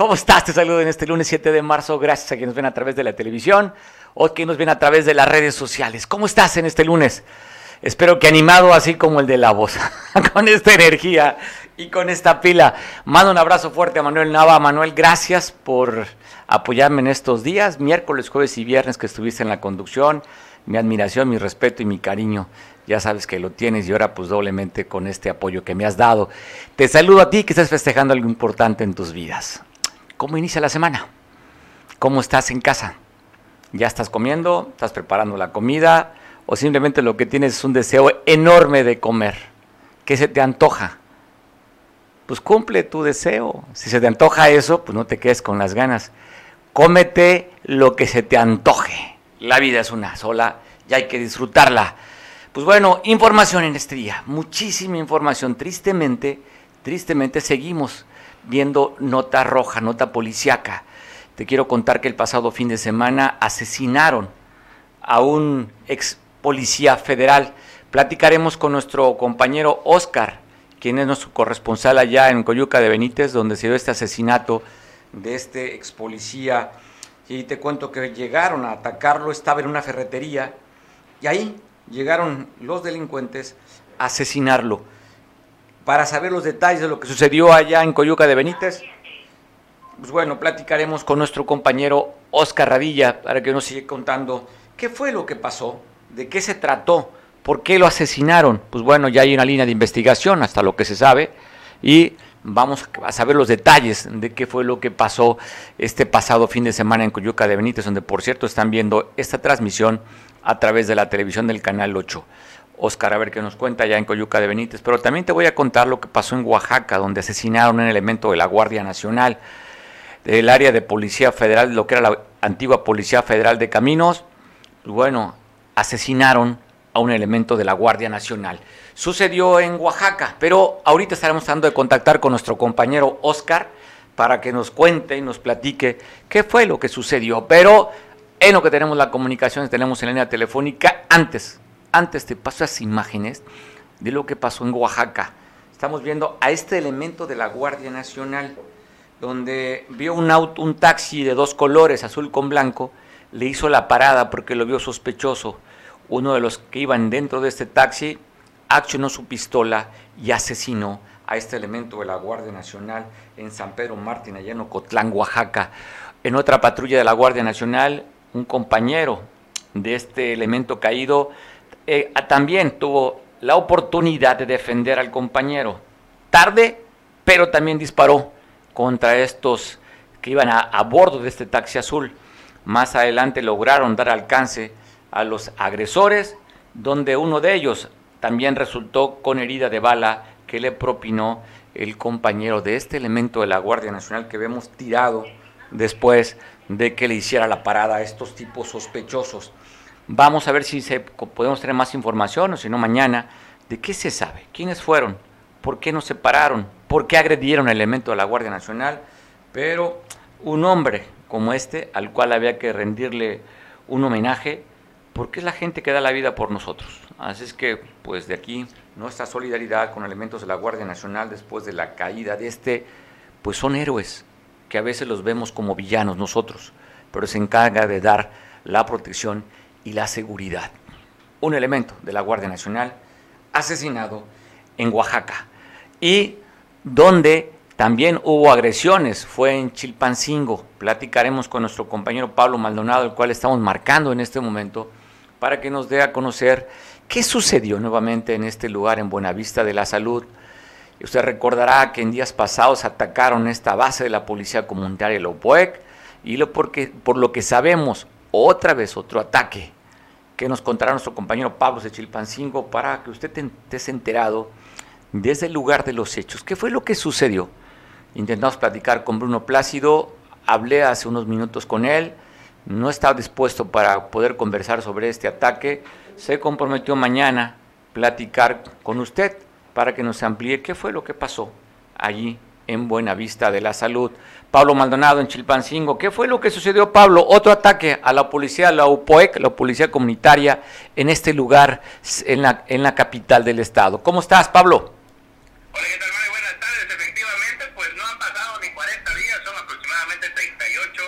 ¿Cómo estás? Te saludo en este lunes 7 de marzo. Gracias a quienes nos ven a través de la televisión o quienes nos ven a través de las redes sociales. ¿Cómo estás en este lunes? Espero que animado así como el de la voz, con esta energía y con esta pila. Mando un abrazo fuerte a Manuel Nava. Manuel, gracias por apoyarme en estos días, miércoles, jueves y viernes que estuviste en la conducción. Mi admiración, mi respeto y mi cariño. Ya sabes que lo tienes y ahora pues doblemente con este apoyo que me has dado. Te saludo a ti que estás festejando algo importante en tus vidas. ¿Cómo inicia la semana? ¿Cómo estás en casa? ¿Ya estás comiendo? ¿Estás preparando la comida? ¿O simplemente lo que tienes es un deseo enorme de comer? ¿Qué se te antoja? Pues cumple tu deseo. Si se te antoja eso, pues no te quedes con las ganas. Cómete lo que se te antoje. La vida es una sola y hay que disfrutarla. Pues bueno, información en este muchísima información. Tristemente, tristemente seguimos viendo nota roja, nota policiaca. Te quiero contar que el pasado fin de semana asesinaron a un ex policía federal. Platicaremos con nuestro compañero Oscar, quien es nuestro corresponsal allá en Coyuca de Benítez, donde se dio este asesinato de este ex policía. Y te cuento que llegaron a atacarlo, estaba en una ferretería, y ahí llegaron los delincuentes a asesinarlo. Para saber los detalles de lo que sucedió allá en Coyuca de Benítez, pues bueno, platicaremos con nuestro compañero Oscar Radilla para que nos siga contando qué fue lo que pasó, de qué se trató, por qué lo asesinaron. Pues bueno, ya hay una línea de investigación hasta lo que se sabe y vamos a saber los detalles de qué fue lo que pasó este pasado fin de semana en Coyuca de Benítez, donde por cierto están viendo esta transmisión a través de la televisión del Canal 8. Oscar, a ver qué nos cuenta ya en Coyuca de Benítez. Pero también te voy a contar lo que pasó en Oaxaca, donde asesinaron un elemento de la Guardia Nacional, del área de Policía Federal, lo que era la antigua Policía Federal de Caminos. Bueno, asesinaron a un elemento de la Guardia Nacional. Sucedió en Oaxaca, pero ahorita estaremos tratando de contactar con nuestro compañero Oscar para que nos cuente y nos platique qué fue lo que sucedió. Pero en lo que tenemos la comunicación, tenemos en línea telefónica. Antes, antes te paso las imágenes de lo que pasó en Oaxaca. Estamos viendo a este elemento de la Guardia Nacional, donde vio un auto, un taxi de dos colores, azul con blanco, le hizo la parada porque lo vio sospechoso. Uno de los que iban dentro de este taxi accionó su pistola y asesinó a este elemento de la Guardia Nacional en San Pedro Martín, allá en Ocotlán, Oaxaca. En otra patrulla de la Guardia Nacional, un compañero de este elemento caído eh, también tuvo la oportunidad de defender al compañero. Tarde, pero también disparó contra estos que iban a, a bordo de este taxi azul. Más adelante lograron dar alcance a los agresores, donde uno de ellos también resultó con herida de bala que le propinó el compañero de este elemento de la Guardia Nacional que vemos tirado después de que le hiciera la parada a estos tipos sospechosos. Vamos a ver si se, podemos tener más información o si no mañana. De qué se sabe, quiénes fueron, por qué no se pararon, por qué agredieron al elemento de la Guardia Nacional, pero un hombre como este, al cual había que rendirle un homenaje, porque es la gente que da la vida por nosotros. Así es que, pues de aquí, nuestra solidaridad con elementos de la Guardia Nacional después de la caída de este, pues son héroes, que a veces los vemos como villanos nosotros, pero se encarga de dar la protección y la seguridad. Un elemento de la Guardia Nacional asesinado en Oaxaca y donde también hubo agresiones, fue en Chilpancingo. Platicaremos con nuestro compañero Pablo Maldonado, el cual estamos marcando en este momento, para que nos dé a conocer qué sucedió nuevamente en este lugar en Buenavista de la Salud, Usted recordará que en días pasados atacaron esta base de la Policía Comunitaria de Lopuec y lo porque, por lo que sabemos, otra vez otro ataque que nos contará nuestro compañero Pablo de Chilpancingo para que usted esté enterado desde el lugar de los hechos. ¿Qué fue lo que sucedió? Intentamos platicar con Bruno Plácido, hablé hace unos minutos con él, no estaba dispuesto para poder conversar sobre este ataque, se comprometió mañana platicar con usted para que nos amplíe qué fue lo que pasó allí en Buenavista de la Salud. Pablo Maldonado en Chilpancingo. ¿Qué fue lo que sucedió, Pablo? Otro ataque a la policía, la UPOEC, la policía comunitaria, en este lugar, en la, en la capital del estado. ¿Cómo estás, Pablo? Hola, ¿qué tal, Mario? Buenas tardes. Efectivamente, pues no han pasado ni 40 días, son aproximadamente 38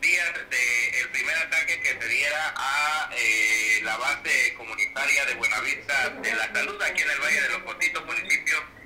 días del de primer ataque que se diera a eh, la base comunitaria de Buenavista de la Salud, aquí en el Valle de los Potitos, municipio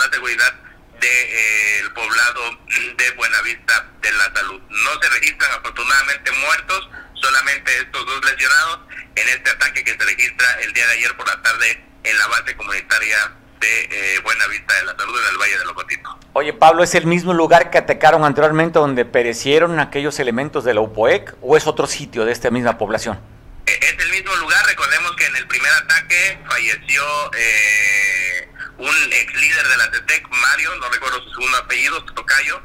la seguridad del de, eh, poblado de Buenavista de la Salud. No se registran afortunadamente muertos, solamente estos dos lesionados en este ataque que se registra el día de ayer por la tarde en la base comunitaria de eh, Buenavista de la Salud en el Valle de Locotito. Oye Pablo, ¿es el mismo lugar que atacaron anteriormente donde perecieron aquellos elementos de la UPOEC o es otro sitio de esta misma población? es el mismo lugar. Recordemos que en el primer ataque falleció eh, un ex líder de la CETEC, Mario, no recuerdo su segundo apellido, Tocayo.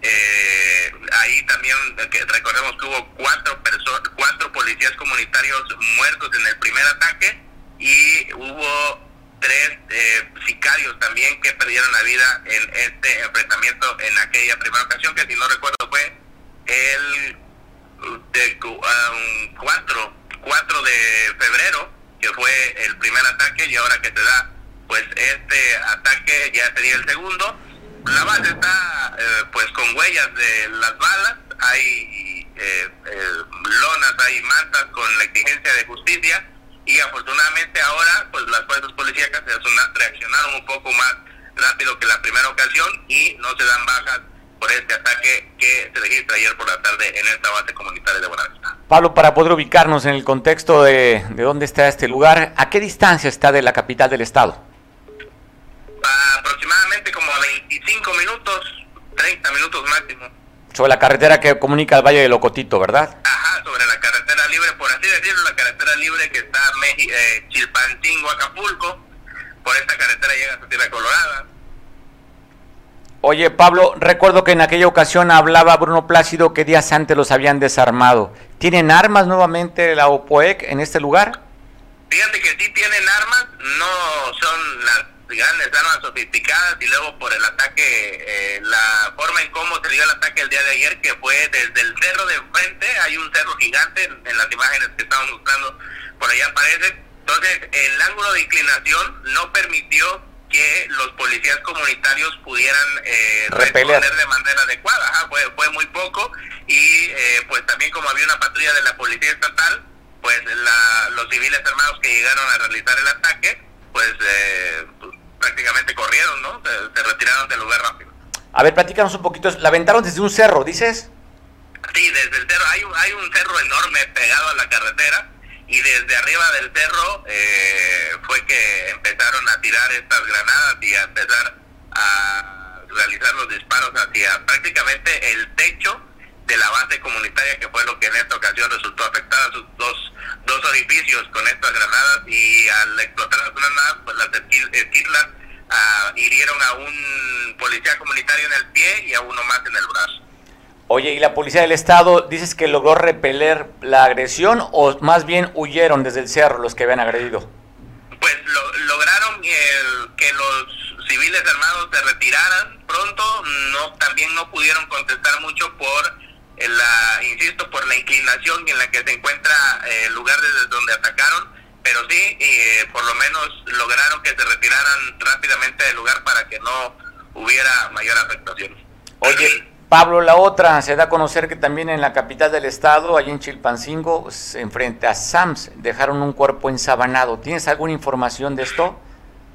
Eh, ahí también recordemos que hubo cuatro personas, cuatro policías comunitarios muertos en el primer ataque y hubo tres eh, sicarios también que perdieron la vida en este enfrentamiento en aquella primera ocasión que si no recuerdo fue el de um, cuatro 4 de febrero, que fue el primer ataque, y ahora que se da pues este ataque ya sería el segundo. La base está eh, pues con huellas de las balas, hay eh, eh, lonas, hay mantas con la exigencia de justicia y afortunadamente ahora pues las fuerzas policíacas reaccionaron un poco más rápido que la primera ocasión y no se dan bajas por este ataque que se registra ayer por la tarde en esta base comunitaria de Buenavista. Pablo, para poder ubicarnos en el contexto de, de dónde está este lugar, ¿a qué distancia está de la capital del estado? Aproximadamente como a 25 minutos, 30 minutos máximo. Sobre la carretera que comunica al Valle de Locotito, ¿verdad? Ajá, sobre la carretera libre, por así decirlo, la carretera libre que está eh, Chilpancingo, Acapulco. Por esta carretera llega a Tierra Colorada Oye, Pablo, recuerdo que en aquella ocasión hablaba Bruno Plácido que días antes los habían desarmado. ¿Tienen armas nuevamente la OPOEC en este lugar? Fíjate que sí tienen armas, no son las grandes armas sofisticadas y luego por el ataque, eh, la forma en cómo se dio el ataque el día de ayer, que fue desde el cerro de enfrente, hay un cerro gigante en, las imágenes que estamos mostrando, por allá aparece. Entonces, el ángulo de inclinación no permitió que los policías comunitarios pudieran eh, responder de manera adecuada. fue, fue muy poco y eh, pues también como había una patrulla de la policía estatal, pues la, los civiles armados que llegaron a realizar el ataque, pues, eh, prácticamente corrieron, ¿no? Se, retiraron del lugar rápido. A ver, platícanos un poquito. La aventaron desde un cerro, dices. Sí, desde el cerro. Hay, hay un cerro enorme pegado a la carretera y desde arriba del cerro eh, fue que empezaron a tirar estas granadas y a empezar a realizar los disparos hacia prácticamente el techo de la base comunitaria que fue lo que en esta ocasión resultó afectada sus dos, dos orificios con estas granadas y al explotar las granadas pues las esquirlas ah, hirieron a un policía comunitario en el pie y a uno más en el brazo. Oye, ¿y la policía del estado dices que logró repeler la agresión o más bien huyeron desde el cerro los que habían agredido? Pues lograron que los civiles armados se retiraran pronto, no también no pudieron contestar mucho por la, insisto, por la inclinación en la que se encuentra eh, el lugar desde donde atacaron, pero sí, eh, por lo menos lograron que se retiraran rápidamente del lugar para que no hubiera mayor afectación. Oye, Pablo, la otra, se da a conocer que también en la capital del estado, allí en Chilpancingo, enfrente a SAMS, dejaron un cuerpo ensabanado. ¿Tienes alguna información de esto?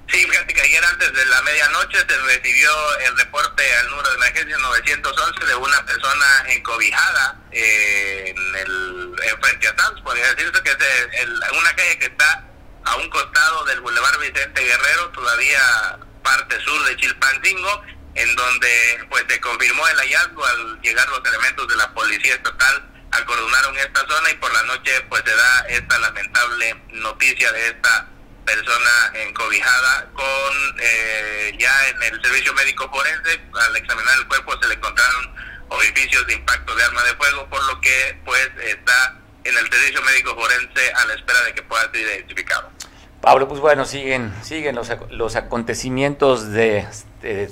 Sí, fíjate que ayer antes de la medianoche se recibió el reporte al número de emergencia 911 de una persona encobijada eh, en el frente a SAMS, podría decirse que es una calle que está a un costado del Boulevard Vicente Guerrero, todavía parte sur de Chilpancingo, en donde pues se confirmó el hallazgo al llegar los elementos de la policía estatal acordonaron esta zona y por la noche pues se da esta lamentable noticia de esta persona encobijada con eh, ya en el servicio médico forense al examinar el cuerpo se le encontraron orificios de impacto de arma de fuego por lo que pues está en el servicio médico forense a la espera de que pueda ser identificado. Pablo, pues bueno, siguen, siguen los, los acontecimientos de,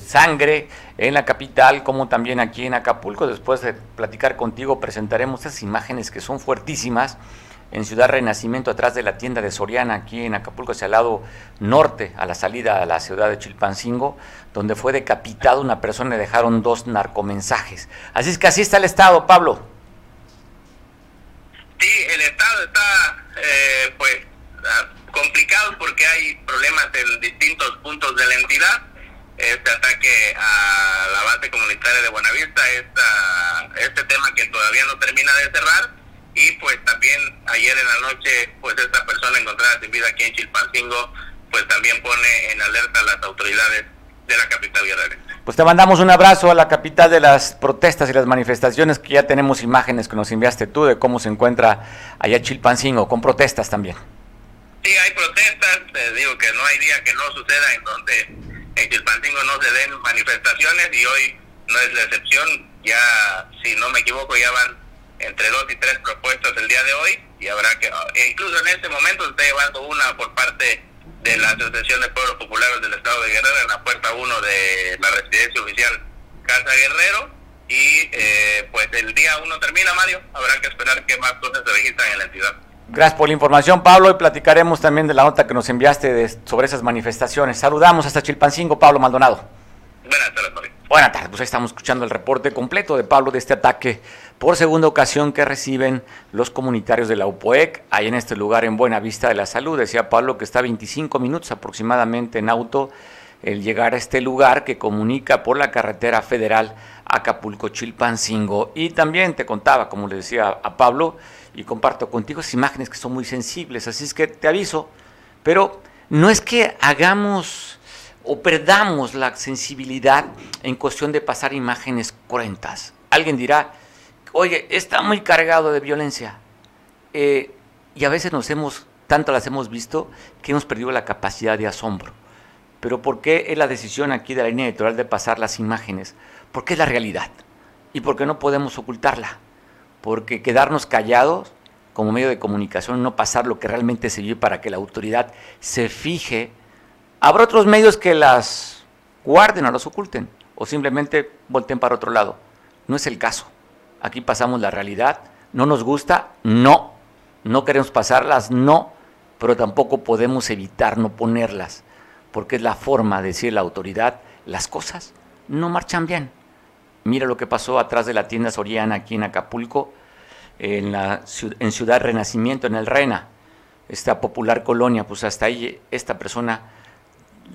sangre en la capital, como también aquí en Acapulco. Después de platicar contigo, presentaremos esas imágenes que son fuertísimas en Ciudad Renacimiento, atrás de la tienda de Soriana, aquí en Acapulco, hacia el lado norte, a la salida a la ciudad de Chilpancingo, donde fue decapitado una persona y dejaron dos narcomensajes. Así es que así está el Estado, Pablo. Sí, el Estado está, eh, pues, complicado porque hay problemas en distintos puntos de la entidad. Este ataque a la base comunitaria de Buenavista, esta, este tema que todavía no termina de cerrar. Y pues también ayer en la noche, pues esta persona encontrada sin vida aquí en Chilpancingo, pues también pone en alerta a las autoridades de la capital guerrera. Pues te mandamos un abrazo a la capital de las protestas y las manifestaciones, que ya tenemos imágenes que nos enviaste tú de cómo se encuentra allá Chilpancingo, con protestas también. Sí, hay protestas, te digo que no hay día que no suceda en donde en Chilpancingo no se den manifestaciones y hoy no es la excepción. Ya, si no me equivoco, ya van entre dos y tres propuestas el día de hoy y habrá que, e incluso en este momento se está llevando una por parte de la Asociación de Pueblos Populares del Estado de Guerrero en la puerta 1 de la residencia oficial Casa Guerrero y eh, pues el día uno termina Mario, habrá que esperar que más cosas se registran en la entidad. Gracias por la información, Pablo, y platicaremos también de la nota que nos enviaste sobre esas manifestaciones. Saludamos hasta Chilpancingo, Pablo Maldonado. Buenas tardes, Mario. Buenas tardes, pues ahí estamos escuchando el reporte completo de Pablo de este ataque por segunda ocasión que reciben los comunitarios de la UPOEC, ahí en este lugar en Buena Vista de la Salud. Decía Pablo que está 25 minutos aproximadamente en auto el llegar a este lugar que comunica por la carretera federal Acapulco-Chilpancingo. Y también te contaba, como le decía a Pablo, y comparto contigo esas imágenes que son muy sensibles, así es que te aviso, pero no es que hagamos o perdamos la sensibilidad en cuestión de pasar imágenes cruentas. Alguien dirá, oye, está muy cargado de violencia. Eh, y a veces nos hemos, tanto las hemos visto, que hemos perdido la capacidad de asombro. Pero ¿por qué es la decisión aquí de la línea editorial de pasar las imágenes? Porque es la realidad. Y porque no podemos ocultarla porque quedarnos callados como medio de comunicación, no pasar lo que realmente se vive para que la autoridad se fije. Habrá otros medios que las guarden o las oculten o simplemente volteen para otro lado. No es el caso. Aquí pasamos la realidad. ¿No nos gusta? No. ¿No queremos pasarlas? No. Pero tampoco podemos evitar no ponerlas, porque es la forma de decir la autoridad, las cosas no marchan bien. Mira lo que pasó atrás de la tienda Soriana aquí en Acapulco, en, la, en Ciudad Renacimiento, en el Rena, esta popular colonia, pues hasta ahí esta persona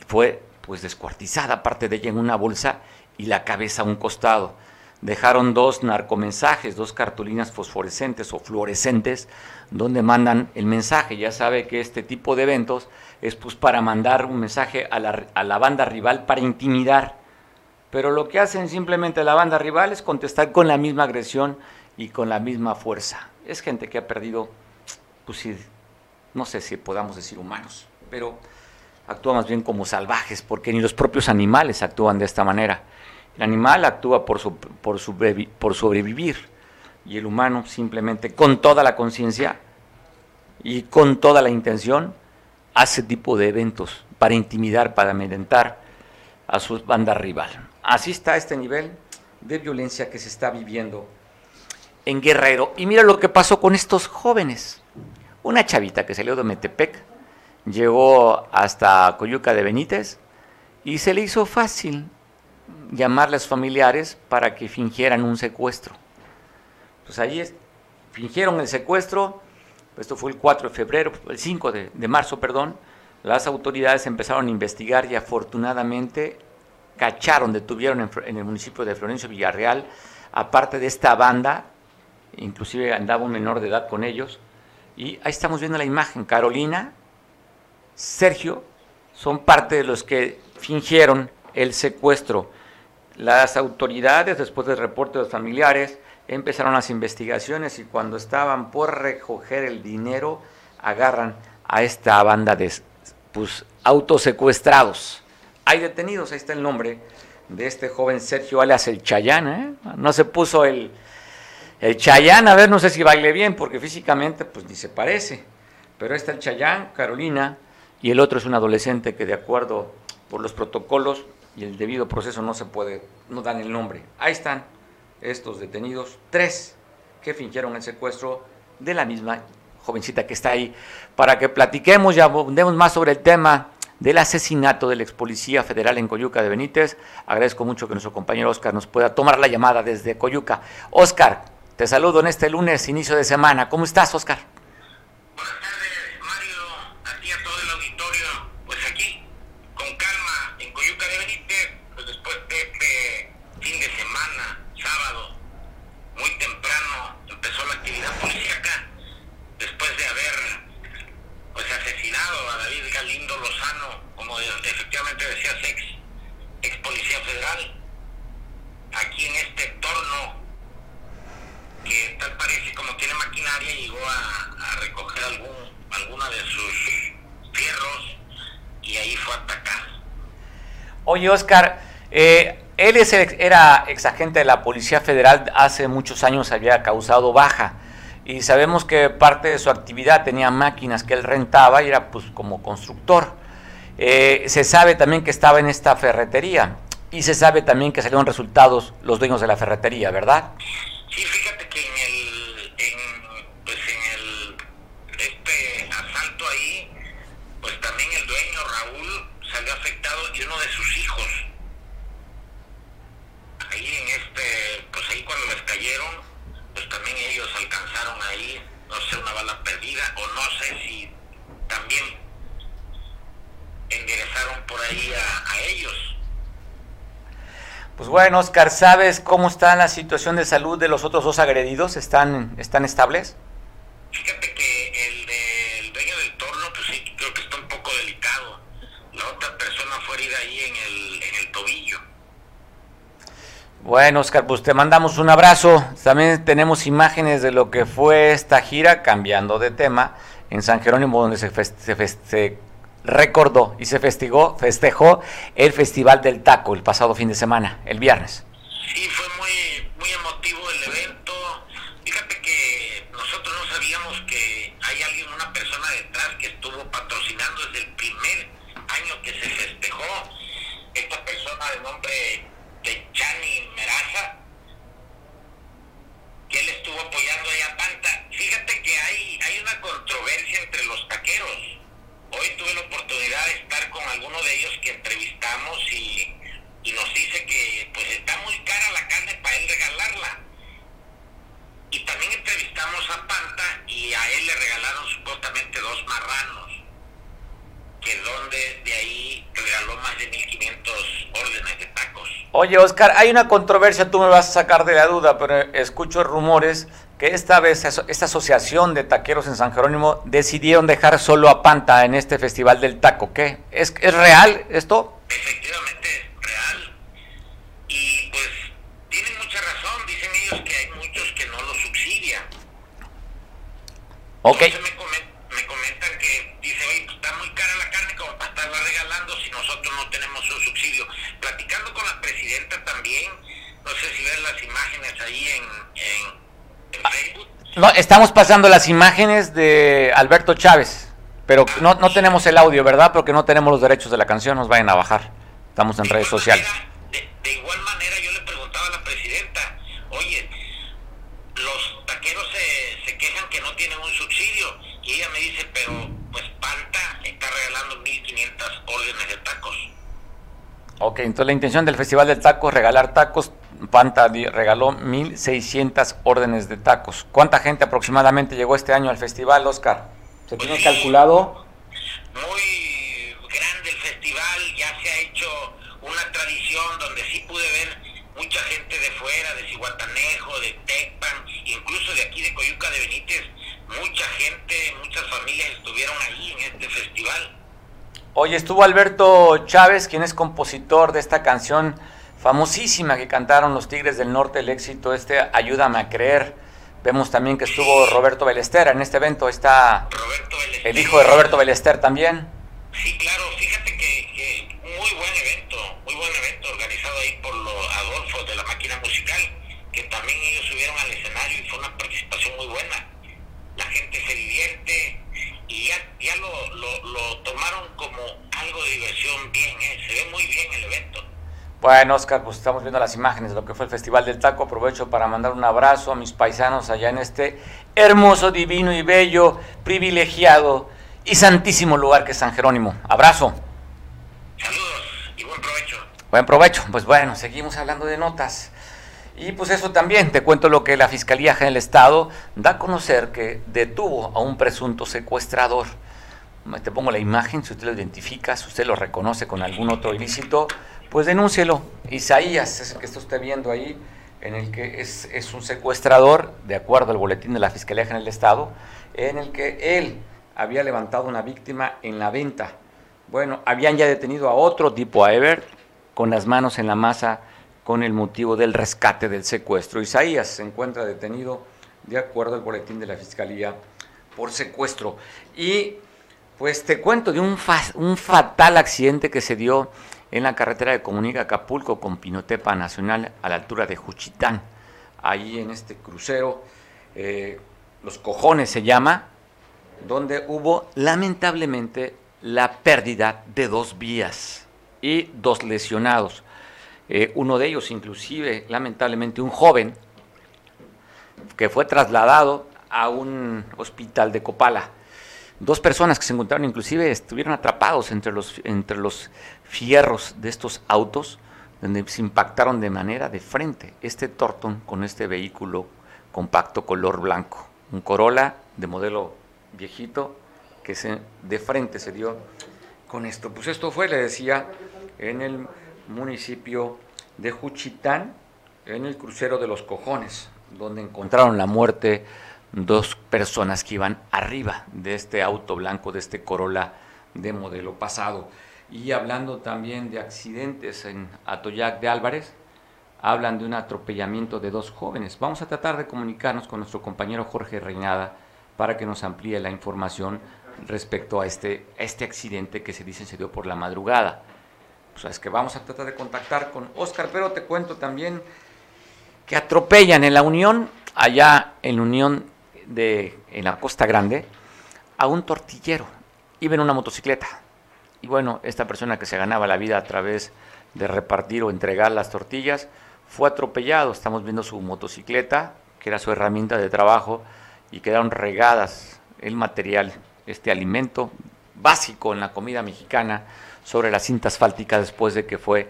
fue pues descuartizada, parte de ella en una bolsa y la cabeza a un costado. Dejaron dos narcomensajes, dos cartulinas fosforescentes o fluorescentes, donde mandan el mensaje. Ya sabe que este tipo de eventos es pues para mandar un mensaje a la, a la banda rival para intimidar pero lo que hacen simplemente la banda rival es contestar con la misma agresión y con la misma fuerza. Es gente que ha perdido, pues no sé si podamos decir humanos, pero actúa más bien como salvajes, porque ni los propios animales actúan de esta manera. El animal actúa por, sobrevivir y el humano simplemente con toda la conciencia y con toda la intención hace tipo de eventos para intimidar, para amedrentar a su banda rival. Así está este nivel de violencia que se está viviendo en Guerrero. Y mira lo que pasó con estos jóvenes. Una chavita que salió de Metepec, llegó hasta Coyuca de Benítez y se le hizo fácil llamarles familiares para que fingieran un secuestro. Pues allí fingieron el secuestro, esto fue el 4 de febrero, el 5 de, de marzo, perdón, las autoridades empezaron a investigar y afortunadamente cacharon, detuvieron en, el municipio de Florencio Villarreal, aparte de esta banda, inclusive andaba un menor de edad con ellos, y ahí estamos viendo la imagen, Carolina, Sergio, son parte de los que fingieron el secuestro. Las autoridades, después del reporte de los familiares, empezaron las investigaciones y cuando estaban por recoger el dinero, agarran a esta banda de pues, autosecuestrados. Hay detenidos, ahí está el nombre de este joven Sergio alias el Chayán, ¿eh? No se puso el, el Chayán, a ver, no sé si baile bien, porque físicamente pues ni se parece. Pero está el Chayán, Carolina, y el otro es un adolescente que de acuerdo por los protocolos y el debido proceso no se puede, no dan el nombre. Ahí están estos detenidos, tres que fingieron el secuestro de la misma jovencita que está ahí, para que platiquemos y abundemos más sobre el tema del asesinato del ex policía federal en Coyuca de Benítez. Agradezco mucho que nuestro compañero Oscar nos pueda tomar la llamada desde Coyuca. Oscar, te saludo en este lunes, inicio de semana. ¿Cómo estás, Oscar? Oye, Oscar, eh, él es, era exagente de la Policía Federal, hace muchos años había causado baja y sabemos que parte de su actividad tenía máquinas que él rentaba y era pues como constructor. Eh, se sabe también que estaba en esta ferretería y se sabe también que salieron resultados los dueños de la ferretería, ¿verdad? Sí, fíjate que en el, pues en el, este asalto ahí, pues también el dueño Raúl salió afectado y uno de sus hijos. Ahí en este, pues ahí cuando les cayeron, pues también ellos alcanzaron ahí, no sé, una bala perdida, o no sé si también enderezaron por ahí a, ellos. Pues bueno, Oscar, ¿sabes cómo está la situación de salud de los otros dos agredidos? ¿Están, están estables? Fíjate que el, de, el dueño del torno, pues sí, creo que está un poco delicado la otra persona fue herida ahí en el, en el tobillo. Bueno, Oscar, pues te mandamos un abrazo. También tenemos imágenes de lo que fue esta gira, cambiando de tema, en San Jerónimo, donde se, se recordó y se festejó, festejó el Festival del Taco el pasado fin de semana, el viernes. Sí, fue muy, muy emotivo el evento. Fíjate que nosotros no sabíamos que hay alguien, una persona detrás que estuvo patrocinando desde el primer año que se festejó esta persona de nombre de Chani Meraza, que él estuvo apoyando ahí a Panta. Fíjate que hay, hay una controversia entre los taqueros. Hoy tuve la oportunidad de estar con alguno de ellos que entrevistamos y, y nos dice que pues está muy cara la carne para él regalarla. Y también entrevistamos a Panta y a él le regalaron supuestamente dos marranos que donde de ahí regaló más de 1500 órdenes de tacos. Oye, Oscar, hay una controversia, tú me vas a sacar de la duda, pero escucho rumores que esta vez esta asociación de taqueros en San Jerónimo decidieron dejar solo a Panta en este festival del taco. ¿Qué? ¿Es, es real esto? Efectivamente, real. Y pues tienen mucha razón, dicen ellos que hay muchos que no lo subsidian. Ok. me comentan que dice, oye, pues está muy cara la carne como para estarla regalando si nosotros no tenemos un subsidio. Platicando con la presidenta también, imágenes ahí en, en. No, estamos pasando las imágenes de Alberto Chávez, pero no, no tenemos el audio, ¿verdad? Porque no tenemos los derechos de la canción, nos vayan a bajar. Estamos en redes sociales. de, de igual manera yo le preguntaba a la presidenta, oye, los taqueros se, se quejan que no tienen un subsidio y ella me dice, pero pues Panta está regalando 1.500 órdenes de tacos. Ok, entonces la intención del Festival del Taco es regalar tacos. Panta regaló 1.600 órdenes de tacos. ¿Cuánta gente aproximadamente llegó este año al festival, Oscar? ¿Se tiene calculado? Muy grande el festival, ya se ha hecho una tradición donde sí pude ver mucha gente de fuera, de Cihuatanejo, de Tecpan, incluso de aquí de Coyuca de Benítez, mucha gente, muchas familias estuvieron ahí en este festival. Oye, estuvo Alberto Chávez, quien es compositor de esta canción famosísima que cantaron los Tigres del Norte, el éxito este, Ayúdame a creer. Vemos también que estuvo Roberto Belester en este evento, está el hijo de Roberto Belester también. Sí, claro, fíjate que, que muy buen evento, muy buen evento organizado ahí por los Adolfos de la máquina musical, que también ellos subieron al escenario y fue una participación muy buena. La gente se divierte y ya, ya lo, lo, lo tomaron como algo de diversión bien, ¿eh? se ve muy bien el evento. Bueno, Oscar, pues estamos viendo las imágenes de lo que fue el Festival del Taco. Aprovecho para mandar un abrazo a mis paisanos allá en este hermoso, divino y bello, privilegiado y santísimo lugar que es San Jerónimo. Abrazo. Saludos y buen provecho. Buen provecho. Pues bueno, seguimos hablando de notas. Y pues eso también, te cuento lo que la Fiscalía General del Estado da a conocer que detuvo a un presunto secuestrador. Te pongo la imagen, si usted lo identifica, si usted lo reconoce con algún otro ilícito, pues denúncielo. Isaías es el que está usted viendo ahí, en el que es, es un secuestrador, de acuerdo al boletín de la Fiscalía General del Estado, en el que él había levantado una víctima en la venta. Bueno, habían ya detenido a otro tipo, a Ever, con las manos en la masa con el motivo del rescate del secuestro. Isaías se encuentra detenido de acuerdo al boletín de la Fiscalía por secuestro. Y pues te cuento de un, un fatal accidente que se dio en la carretera de Comunica Acapulco con Pinotepa Nacional a la altura de Juchitán. Ahí en este crucero, eh, Los Cojones se llama, donde hubo lamentablemente la pérdida de dos vías y dos lesionados. Eh, uno de ellos, inclusive, lamentablemente, un joven que fue trasladado a un hospital de Copala. Dos personas que se encontraron, inclusive, estuvieron atrapados entre los, entre los fierros de estos autos, donde se impactaron de manera de frente este Torton con este vehículo compacto color blanco. Un Corolla de modelo viejito que se, de frente se dio con esto. Pues esto fue, le decía, en el municipio de Juchitán, en el crucero de los cojones, donde encontraron la muerte dos personas que iban arriba de este auto blanco, de este Corolla de modelo pasado. Y hablando también de accidentes en Atoyac de Álvarez, hablan de un atropellamiento de dos jóvenes. Vamos a tratar de comunicarnos con nuestro compañero Jorge Reinada para que nos amplíe la información respecto a este, este accidente que se dice se dio por la madrugada. Pues es que vamos a tratar de contactar con Oscar, pero te cuento también que atropellan en la Unión, allá en la Unión de en la Costa Grande, a un tortillero. Iba en una motocicleta. Y bueno, esta persona que se ganaba la vida a través de repartir o entregar las tortillas, fue atropellado. Estamos viendo su motocicleta, que era su herramienta de trabajo, y quedaron regadas el material, este alimento básico en la comida mexicana, sobre la cinta asfáltica después de que fue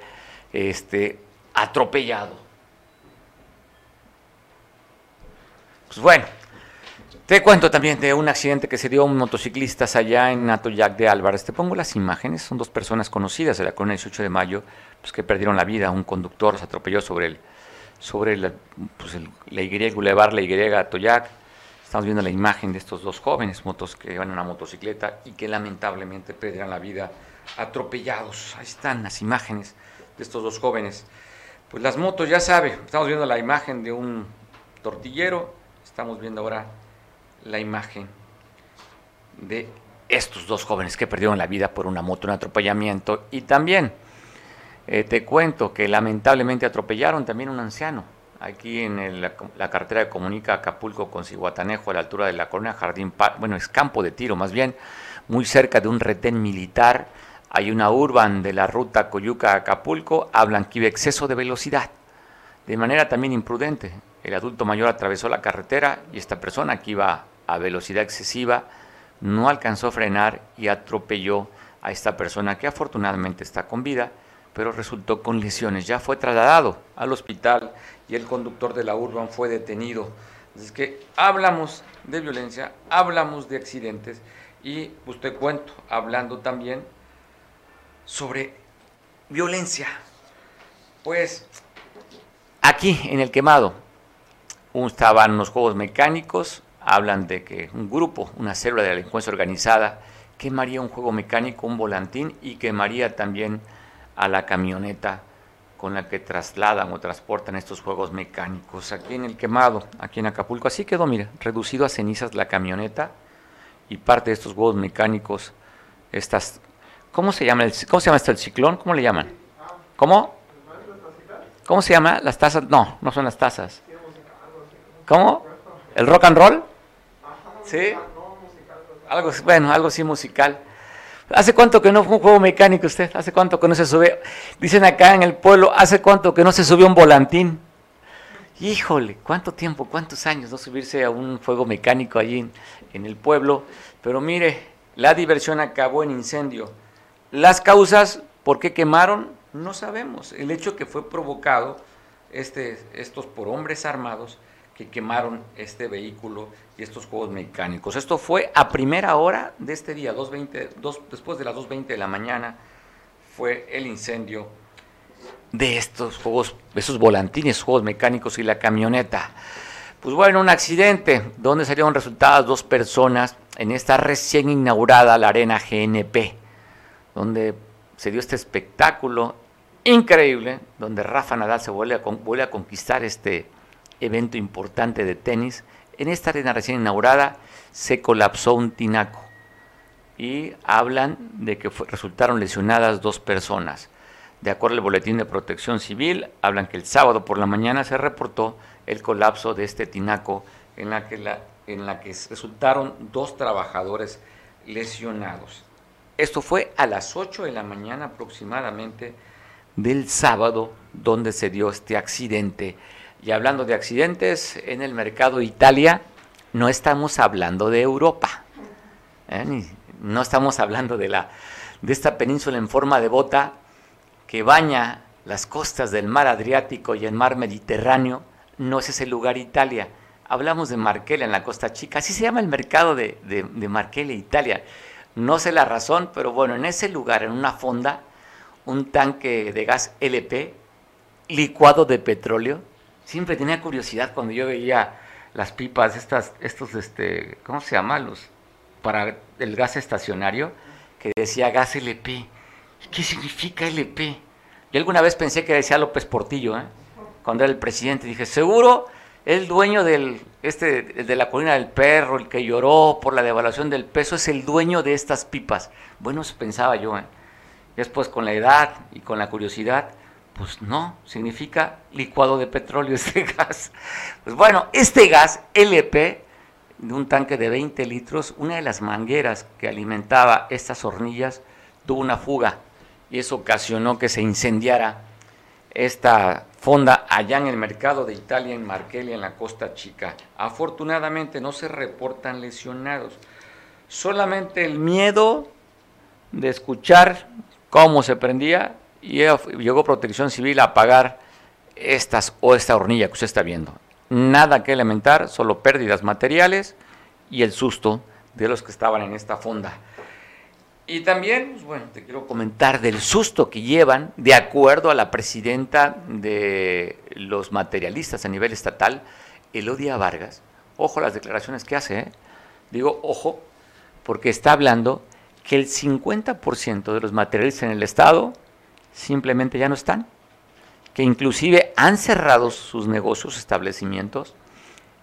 este, atropellado. Pues bueno, te cuento también de un accidente que se dio a un motociclista allá en Atoyac de Álvarez. Te pongo las imágenes, son dos personas conocidas de la colonia 18 de mayo, pues que perdieron la vida. Un conductor se atropelló sobre el, sobre el, pues el, la Y, Boulevard, la Y Atoyac. Estamos viendo la imagen de estos dos jóvenes motos que van en una motocicleta y que lamentablemente perdieron la vida atropellados. Ahí están las imágenes de estos dos jóvenes. Pues las motos, ya sabe, estamos viendo la imagen de un tortillero, estamos viendo ahora la imagen de estos dos jóvenes que perdieron la vida por una moto, un atropellamiento. Y también eh, te cuento que lamentablemente atropellaron también a un anciano, aquí en la, carretera que comunica Acapulco con Cihuatanejo a la altura de la colonia Jardín, bueno, es campo de tiro más bien, muy cerca de un retén militar. Hay una urban de la ruta Coyuca-Acapulco, hablan que hubo exceso de velocidad, de manera también imprudente. El adulto mayor atravesó la carretera y esta persona que iba a velocidad excesiva no alcanzó a frenar y atropelló a esta persona que afortunadamente está con vida, pero resultó con lesiones. Ya fue trasladado al hospital y el conductor de la urban fue detenido. Es que hablamos de violencia, hablamos de accidentes y usted pues, cuento hablando también sobre violencia. Pues aquí en el quemado estaban unos juegos mecánicos, hablan de que un grupo, una célula de delincuencia organizada, quemaría un juego mecánico, un volantín y quemaría también a la camioneta con la que trasladan o transportan estos juegos mecánicos. Aquí en el quemado, aquí en Acapulco, así quedó, mira, reducido a cenizas la camioneta y parte de estos juegos mecánicos, estas, ¿cómo se llama? El, ¿Cómo se llama esto? ¿El ciclón? ¿Cómo le llaman? ¿Cómo? ¿Cómo se llama? Las tazas, no, no son las tazas. ¿Cómo? ¿El rock and roll? ¿Sí? Algo, bueno, algo así musical. ¿Hace cuánto que no fue un juego mecánico usted? ¿Hace cuánto que no se sube? Dicen acá en el pueblo, ¿hace cuánto que no se subió un volantín? Híjole, ¿cuánto tiempo, cuántos años no subirse a un juego mecánico allí en, el pueblo? Pero mire, la diversión acabó en incendio. Las causas, ¿por qué quemaron? No sabemos. El hecho que fue provocado este, estos por hombres armados que quemaron este vehículo y estos juegos mecánicos. Esto fue a primera hora de este día, 2.20, después de las 2.20 de la mañana, fue el incendio de estos juegos, esos volantines, juegos mecánicos y la camioneta. Pues bueno, un accidente donde salieron resultadas dos personas en esta recién inaugurada la arena GNP, donde se dio este espectáculo increíble, donde Rafa Nadal se vuelve a, vuelve a conquistar este evento importante de tenis, en esta arena recién inaugurada se colapsó un tinaco y hablan de que resultaron lesionadas dos personas. De acuerdo al boletín de protección civil, hablan que el sábado por la mañana se reportó el colapso de este tinaco en la que, en la que resultaron dos trabajadores lesionados. Esto fue a las 8 de la mañana aproximadamente del sábado donde se dio este accidente y hablando de accidentes, en el mercado Italia no estamos hablando de Europa. ¿eh? no estamos hablando de, la, de esta península en forma de bota que baña las costas del mar Adriático y el mar Mediterráneo. No es ese lugar Italia. Hablamos de Marquela en la Costa Chica. Así se llama el mercado de, de, de Marquela, Italia. No sé la razón, pero bueno, en ese lugar, en una fonda, un tanque de gas LP licuado de petróleo siempre tenía curiosidad cuando yo veía las pipas, estas, estos, este, ¿cómo se llama? Los, para el gas estacionario, que decía gas LP. ¿Qué significa LP? Yo alguna vez pensé que decía López Portillo, ¿eh? cuando era el presidente. Dije, seguro el dueño del, este, de la colina del perro, el que lloró por la devaluación del peso, es el dueño de estas pipas. Bueno, eso pensaba yo. ¿eh? Después, con la edad y con la curiosidad, pues no, significa licuado de petróleo este gas. Pues bueno, este gas LP de un tanque de 20 litros, una de las mangueras que alimentaba estas hornillas tuvo una fuga y eso ocasionó que se incendiara esta fonda allá en el mercado de Italia, en Markelia, en la Costa Chica. Afortunadamente no se reportan lesionados, solamente el miedo de escuchar cómo se prendía y llegó Protección Civil a apagar estas o esta hornilla que usted está viendo. Nada que lamentar, solo pérdidas materiales y el susto de los que estaban en esta fonda. Y también, pues bueno, te quiero comentar del susto que llevan, de acuerdo a la presidenta de los materialistas a nivel estatal, Elodia Vargas. Ojo las declaraciones que hace, ¿eh? digo ojo, porque está hablando que el 50% de los materialistas en el Estado simplemente ya no están, que inclusive han cerrado sus negocios, establecimientos,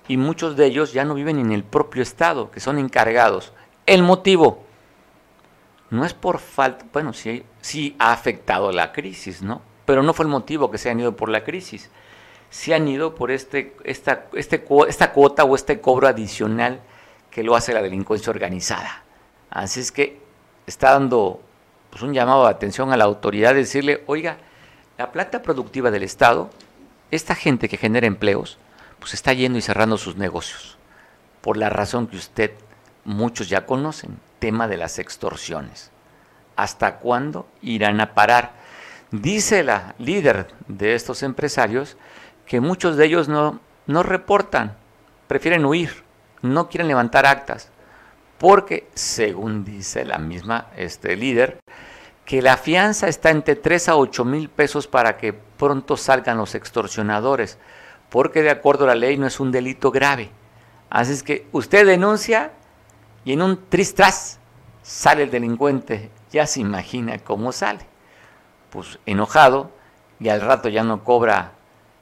y muchos de ellos ya no viven en el propio Estado, que son encargados. El motivo no es por falta, bueno, sí, sí ha afectado la crisis, ¿no? Pero no fue el motivo que se han ido por la crisis, se han ido por este, esta, este, esta cuota o este cobro adicional que lo hace la delincuencia organizada. Así es que está dando pues, un llamado de atención a la autoridad, de decirle, oiga, la planta productiva del Estado, esta gente que genera empleos, pues está yendo y cerrando sus negocios, por la razón que usted, muchos ya conocen, tema de las extorsiones. ¿Hasta cuándo irán a parar? Dice la líder de estos empresarios que muchos de ellos no, no reportan, prefieren huir, no quieren levantar actas, porque según dice la misma este, líder, que la fianza está entre 3 a 8 mil pesos para que pronto salgan los extorsionadores, porque de acuerdo a la ley no es un delito grave. Así es que usted denuncia y en un tristras sale el delincuente, ya se imagina cómo sale. Pues enojado y al rato ya no cobra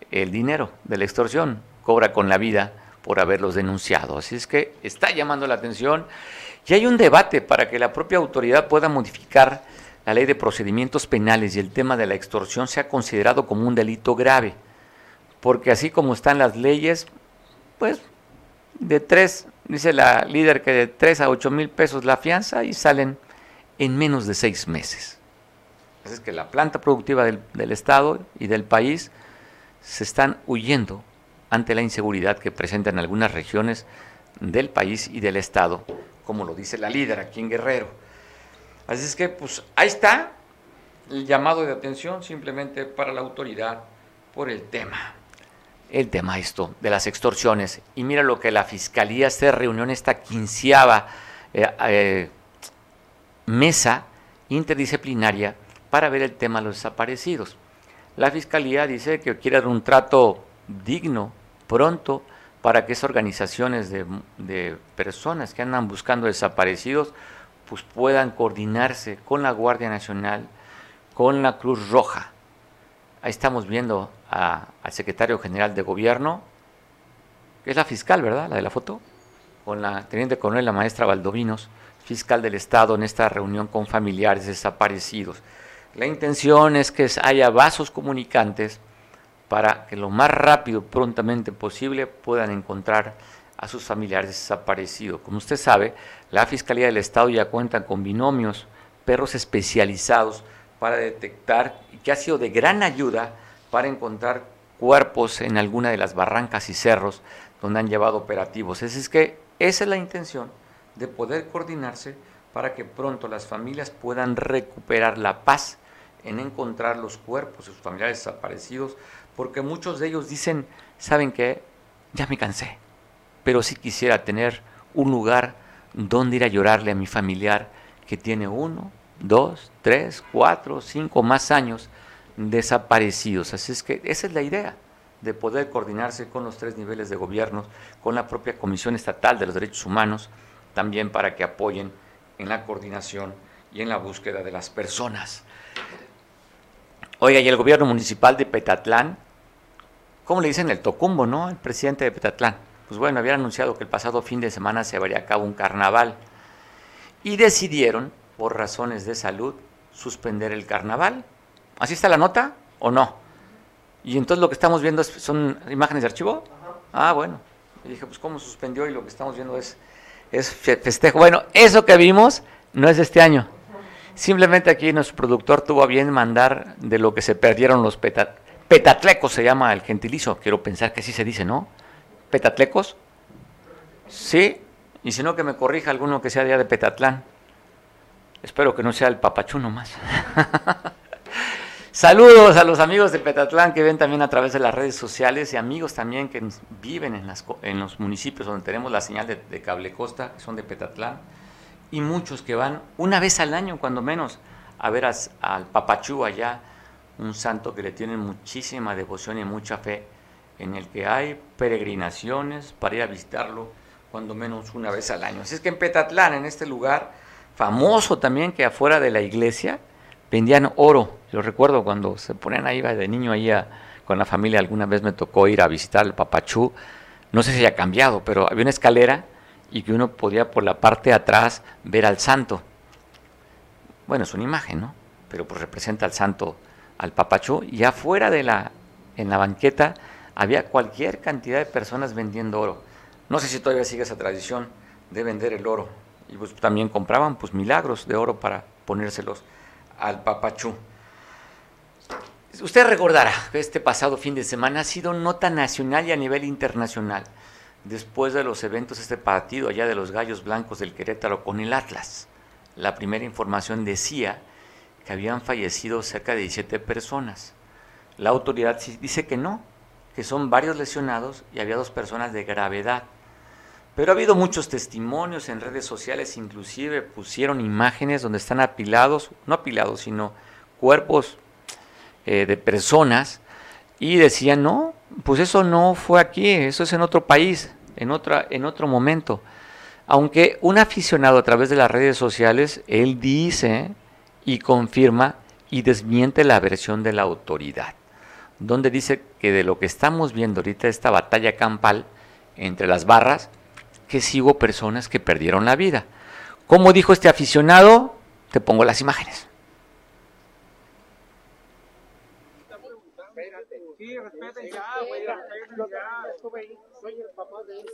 el dinero de la extorsión, cobra con la vida por haberlos denunciado. Así es que está llamando la atención y hay un debate para que la propia autoridad pueda modificar la ley de procedimientos penales y el tema de la extorsión sea considerado como un delito grave. Porque así como están las leyes, pues de tres, dice la líder que de tres a ocho mil pesos la fianza y salen en menos de seis meses. Así es que la planta productiva del, del Estado y del país se están huyendo ante la inseguridad que presentan algunas regiones del país y del Estado, como lo dice la líder aquí en Guerrero. Así es que, pues ahí está el llamado de atención simplemente para la autoridad por el tema. El tema esto de las extorsiones. Y mira lo que la Fiscalía se reunió en esta quinceava eh, eh, mesa interdisciplinaria para ver el tema de los desaparecidos. La Fiscalía dice que quiere dar un trato digno, pronto, para que esas organizaciones de, personas que andan buscando desaparecidos pues puedan coordinarse con la Guardia Nacional, con la Cruz Roja. Ahí estamos viendo al secretario general de gobierno, que es la fiscal, ¿verdad? La de la foto, con la teniente coronel, la maestra Valdovinos, fiscal del Estado, en esta reunión con familiares desaparecidos. La intención es que haya vasos comunicantes para que lo más rápido, prontamente posible, puedan encontrar a sus familiares desaparecidos. Como usted sabe, la Fiscalía del Estado ya cuenta con binomios, perros especializados para detectar y que ha sido de gran ayuda para encontrar cuerpos en alguna de las barrancas y cerros donde han llevado operativos. Es, es que esa es la intención de poder coordinarse para que pronto las familias puedan recuperar la paz en encontrar los cuerpos de sus familiares desaparecidos, porque muchos de ellos dicen, ¿saben qué? Ya me cansé, pero sí quisiera tener un lugar donde ir a llorarle a mi familiar que tiene uno, dos, tres, cuatro, cinco más años desaparecidos. Así es que esa es la idea de poder coordinarse con los tres niveles de gobierno, con la propia Comisión Estatal de los Derechos Humanos, también para que apoyen en la coordinación y en la búsqueda de las personas. Oiga, y el gobierno municipal de Petatlán, ¿cómo le dicen? El Tocumbo, ¿no? El presidente de Petatlán pues bueno, habían anunciado que el pasado fin de semana se llevaría a cabo un carnaval y decidieron, por razones de salud, suspender el carnaval. ¿Así está la nota o no? Y entonces lo que estamos viendo son imágenes de archivo. Ah, bueno. Y dije, pues cómo suspendió y lo que estamos viendo es, es festejo. Bueno, eso que vimos no es de este año. Simplemente aquí nuestro productor tuvo a bien mandar de lo que se perdieron los petatlecos, se llama el gentilizo. Quiero pensar que así se dice, ¿no? petatlecos? Sí, y si no que me corrija alguno que sea de Petatlán. Espero que no sea el papachuno más. Saludos a los amigos de Petatlán que ven también a través de las redes sociales y amigos también que viven en, las, en los municipios donde tenemos la señal de, cable costa, que son de Petatlán, y muchos que van una vez al año, cuando menos, a ver al papachú allá, un santo que le tienen muchísima devoción y mucha fe en el que hay peregrinaciones para ir a visitarlo cuando menos una vez al año. Así es que en Petatlán, en este lugar famoso también, que afuera de la iglesia vendían oro. Yo recuerdo cuando se ponían ahí de niño ahí con la familia, alguna vez me tocó ir a visitar el Papachú. No sé si haya cambiado, pero había una escalera y que uno podía por la parte de atrás ver al santo. Bueno, es una imagen, ¿no? Pero pues representa al santo, al Papachú. Y afuera de la, en la banqueta, había cualquier cantidad de personas vendiendo oro. No sé si todavía sigue esa tradición de vender el oro. Y pues también compraban pues milagros de oro para ponérselos al papachú. Usted recordará que este pasado fin de semana ha sido nota nacional y a nivel internacional después de los eventos este partido allá de los Gallos Blancos del Querétaro con el Atlas. La primera información decía que habían fallecido cerca de 17 personas. La autoridad dice que no, que son varios lesionados y había dos personas de gravedad. Pero ha habido muchos testimonios en redes sociales, inclusive pusieron imágenes donde están apilados, no apilados, sino cuerpos eh, de personas y decían, no, pues eso no fue aquí, eso es en otro país, en, otra, en otro momento. Aunque un aficionado a través de las redes sociales, él dice y confirma y desmiente la versión de la autoridad, donde dice que de lo que estamos viendo ahorita, esta batalla campal entre las barras, que hubo personas que perdieron la vida. Como dijo este aficionado, te pongo las imágenes. Ya, güey. Soy el papá de él.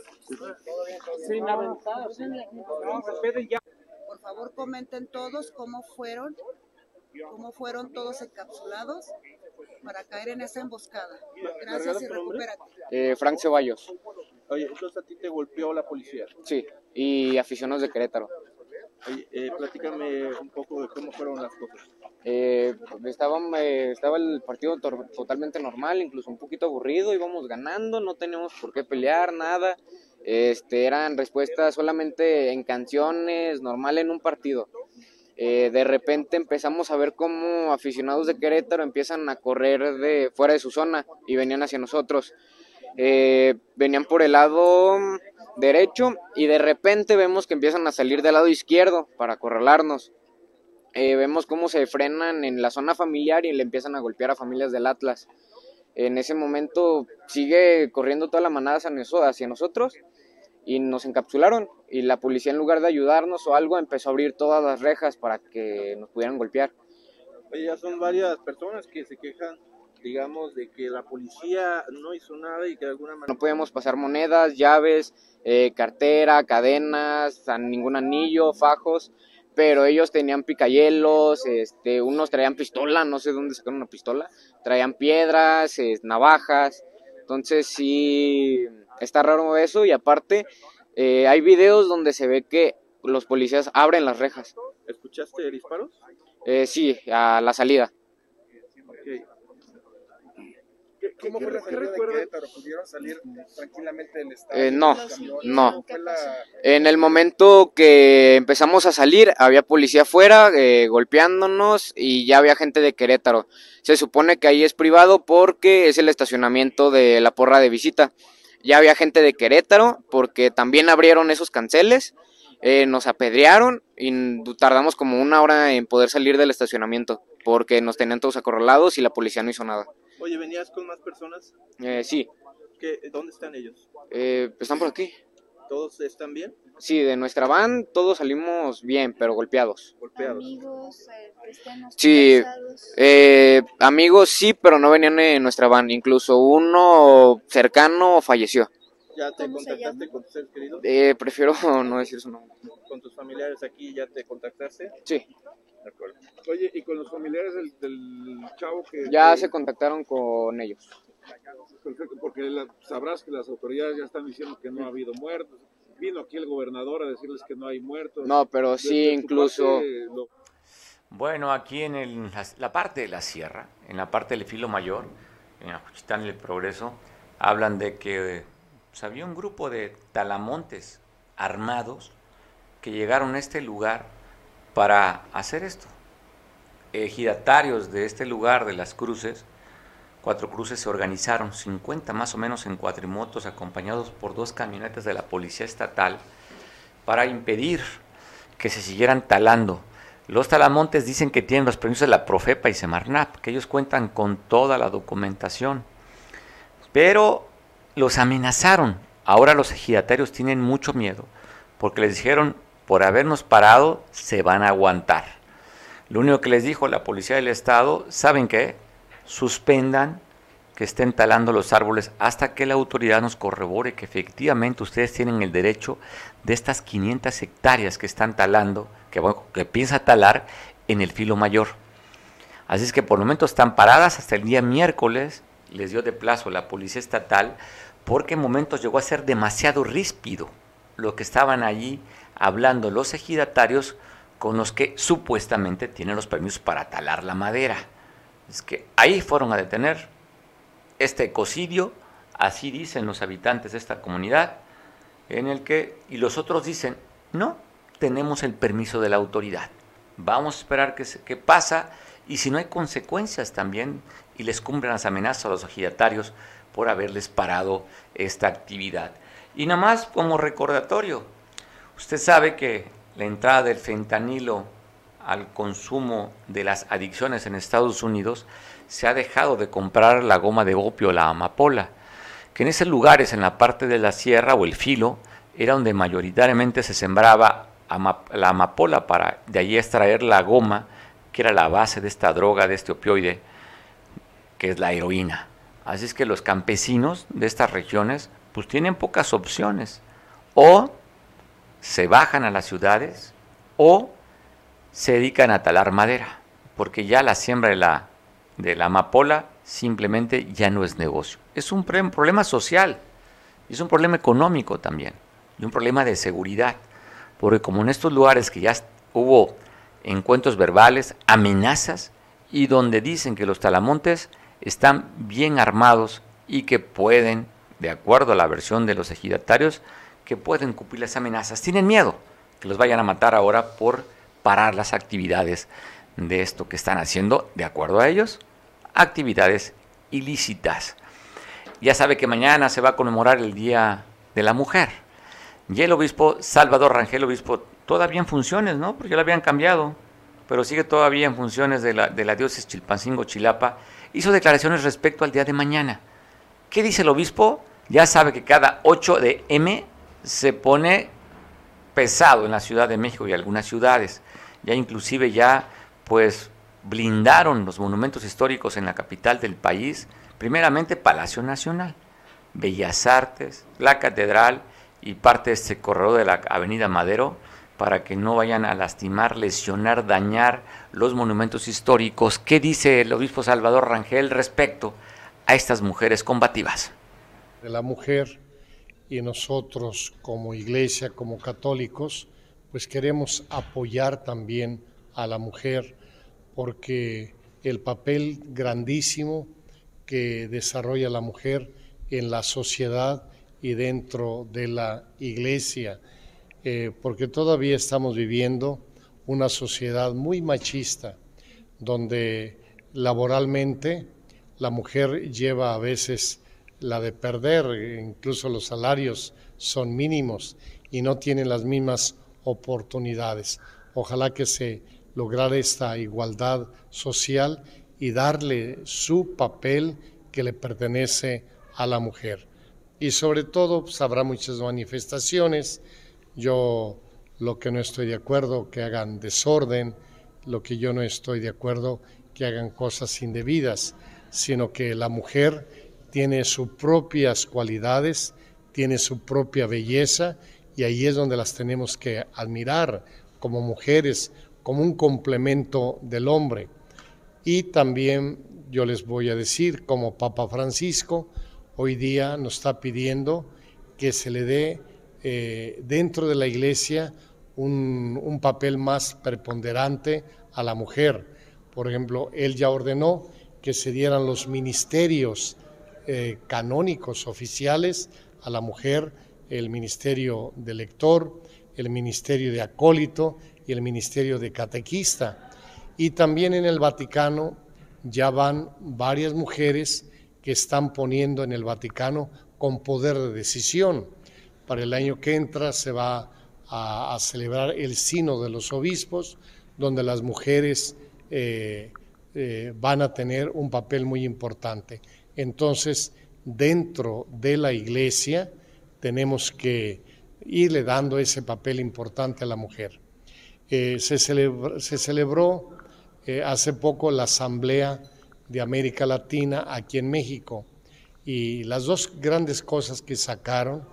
Sin No, respeten ya. Por favor, comenten todos cómo fueron, cómo fueron todos encapsulados para caer en esa emboscada. Gracias y recupérate. Eh, Frank Ceballos. Oye, entonces a ti te golpeó la policía. Sí, y aficionados de Querétaro. Oye, eh, platícame un poco de cómo fueron las cosas. Eh, estaba, eh, estaba el partido totalmente normal, incluso un poquito aburrido, íbamos ganando, no teníamos por qué pelear, nada. Este, eran respuestas solamente en canciones, normal en un partido. Eh, de repente empezamos a ver cómo aficionados de Querétaro empiezan a correr de fuera de su zona y venían hacia nosotros. Eh, venían por el lado derecho y de repente vemos que empiezan a salir del lado izquierdo para acorralarnos. Eh, vemos cómo se frenan en la zona familiar y le empiezan a golpear a familias del Atlas. En ese momento sigue corriendo toda la manada hacia nosotros y nos encapsularon y la policía en lugar de ayudarnos o algo empezó a abrir todas las rejas para que nos pudieran golpear. Oye, ya son varias personas que se quejan, digamos, de que la policía no hizo nada y que de alguna manera... No podemos pasar monedas, llaves, eh, cartera, cadenas, ningún anillo, fajos, pero ellos tenían picayelos, este, unos traían pistola, no sé dónde sacaron una pistola, traían piedras, navajas, entonces sí está raro eso y aparte eh, hay videos donde se ve que los policías abren las rejas. ¿Escuchaste disparos? Eh, sí, a la salida. ¿Cómo fue la ¿Pudieron salir tranquilamente del estadio? Eh, no, no. En el momento que empezamos a salir, había policía afuera eh, golpeándonos y ya había gente de Querétaro. Se supone que ahí es privado porque es el estacionamiento de la porra de visita. Ya había gente de Querétaro porque también abrieron esos canceles. Eh, nos apedrearon y tardamos como una hora en poder salir del estacionamiento porque nos tenían todos acorralados y la policía no hizo nada. Oye, ¿venías con más personas? Eh, sí. ¿Qué, ¿Dónde están ellos? Eh, están por aquí. ¿Todos están bien? Sí, de nuestra van todos salimos bien, pero golpeados. ¿Golpeados? ¿Amigos eh, Sí, eh, amigos sí, pero no venían en nuestra van. Incluso uno cercano falleció. ¿Ya te contactaste con tus seres queridos? Eh, prefiero no decir su nombre. ¿Con tus familiares aquí ya te contactaste? Sí. De acuerdo. Oye, ¿y con los familiares del, chavo que...? Ya se contactaron con ellos. Perfecto, porque sabrás que las autoridades ya están diciendo que no ha habido muertos. Vino aquí el gobernador a decirles que no hay muertos. No, pero sí, incluso... Bueno, aquí en la, parte de la sierra, en la parte del filo mayor, en Ajuchitán y el Progreso, hablan de que pues, había un grupo de talamontes armados que llegaron a este lugar para hacer esto. Ejidatarios de este lugar, de las cruces, cuatro cruces se organizaron, 50 más o menos en cuatrimotos, acompañados por dos camionetas de la Policía Estatal, para impedir que se siguieran talando. Los talamontes dicen que tienen los permisos de la Profepa y Semarnap, que ellos cuentan con toda la documentación. Pero los amenazaron. Ahora los ejidatarios tienen mucho miedo, porque les dijeron, por habernos parado, se van a aguantar. Lo único que les dijo la policía del Estado, ¿saben qué? Suspendan que estén talando los árboles hasta que la autoridad nos corrobore que efectivamente ustedes tienen el derecho de estas 500 hectáreas que están talando, que, piensa talar en el filo mayor. Así es que por el momento están paradas hasta el día miércoles, les dio de plazo la policía estatal, porque en momentos llegó a ser demasiado ríspido lo que estaban allí hablando los ejidatarios con los que supuestamente tienen los permisos para talar la madera. Es que ahí fueron a detener este ecocidio, así dicen los habitantes de esta comunidad, en el que, y los otros dicen, no, tenemos el permiso de la autoridad. Vamos a esperar qué que pasa y si no hay consecuencias también y les cumplen las amenazas a los ejidatarios por haberles parado esta actividad. Y nada más como recordatorio, usted sabe que la entrada del fentanilo al consumo de las adicciones en Estados Unidos se ha dejado de comprar la goma de opio, la amapola, que en esos lugares, en la parte de la sierra o el filo, era donde mayoritariamente se sembraba la amapola para de allí extraer la goma, que era la base de esta droga, de este opioide, que es la heroína. Así es que los campesinos de estas regiones pues tienen pocas opciones. O se bajan a las ciudades o se dedican a talar madera, porque ya la siembra de la, de la amapola simplemente ya no es negocio. Es un problema social, es un problema económico también, y un problema de seguridad, porque como en estos lugares que ya hubo encuentros verbales, amenazas, y donde dicen que los talamontes están bien armados y que pueden, de acuerdo a la versión de los ejidatarios, que pueden cumplir las amenazas. Tienen miedo que los vayan a matar ahora por parar las actividades de esto que están haciendo, de acuerdo a ellos, actividades ilícitas. Ya sabe que mañana se va a conmemorar el Día de la Mujer. Y el obispo Salvador Rangel, obispo, todavía en funciones, ¿no? Porque ya lo habían cambiado, pero sigue todavía en funciones de la, de la diócesis Chilpancingo-Chilapa hizo declaraciones respecto al día de mañana. ¿Qué dice el obispo? Ya sabe que cada 8 de M se pone pesado en la Ciudad de México y algunas ciudades. Ya inclusive ya pues blindaron los monumentos históricos en la capital del país, primeramente Palacio Nacional, Bellas Artes, la Catedral y parte de este corredor de la Avenida Madero, para que no vayan a lastimar, lesionar, dañar los monumentos históricos. ¿Qué dice el obispo Salvador Rangel respecto a estas mujeres combativas? De la mujer y nosotros como iglesia, como católicos, pues queremos apoyar también a la mujer porque el papel grandísimo que desarrolla la mujer en la sociedad y dentro de la iglesia eh, porque todavía estamos viviendo una sociedad muy machista, donde laboralmente la mujer lleva a veces la de perder, incluso los salarios son mínimos y no tienen las mismas oportunidades. Ojalá que se lograra esta igualdad social y darle su papel que le pertenece a la mujer. Y sobre todo, pues, habrá muchas manifestaciones, yo lo que no estoy de acuerdo, que hagan desorden, lo que yo no estoy de acuerdo, que hagan cosas indebidas, sino que la mujer tiene sus propias cualidades, tiene su propia belleza y ahí es donde las tenemos que admirar como mujeres, como un complemento del hombre. Y también yo les voy a decir, como Papa Francisco, hoy día nos está pidiendo que se le dé eh, dentro de la iglesia un, papel más preponderante a la mujer. Por ejemplo, él ya ordenó que se dieran los ministerios eh, canónicos oficiales a la mujer, el ministerio de lector, el ministerio de acólito y el ministerio de catequista. Y también en el Vaticano ya van varias mujeres que están poniendo en el Vaticano con poder de decisión. Para el año que entra se va a, celebrar el Sino de los Obispos, donde las mujeres eh, eh, van a tener un papel muy importante. Entonces, dentro de la iglesia tenemos que irle dando ese papel importante a la mujer. Eh, se, celebró, hace poco la asamblea de América Latina aquí en México. Y las dos grandes cosas que sacaron,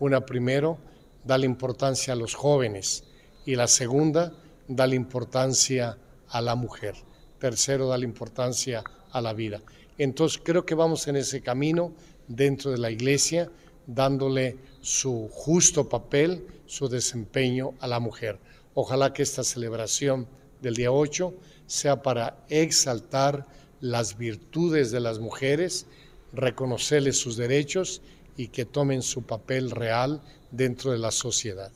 una primero, da la importancia a los jóvenes y la segunda, da la importancia a la mujer. Tercero, da la importancia a la vida. Entonces creo que vamos en ese camino dentro de la iglesia, dándole su justo papel, su desempeño a la mujer. Ojalá que esta celebración del día 8 sea para exaltar las virtudes de las mujeres, reconocerles sus derechos y que tomen su papel real dentro de la sociedad.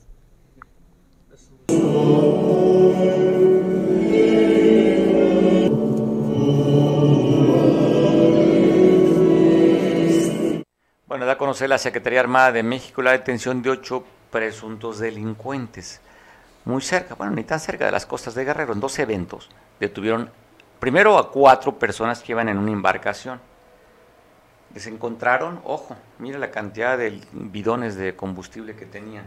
Da a conocer la Secretaría Armada de México la detención de ocho presuntos delincuentes. Muy cerca, bueno, ni tan cerca de las costas de Guerrero, en dos eventos, detuvieron primero a cuatro personas que iban en una embarcación. Les encontraron, ojo, mira la cantidad de bidones de combustible que tenían.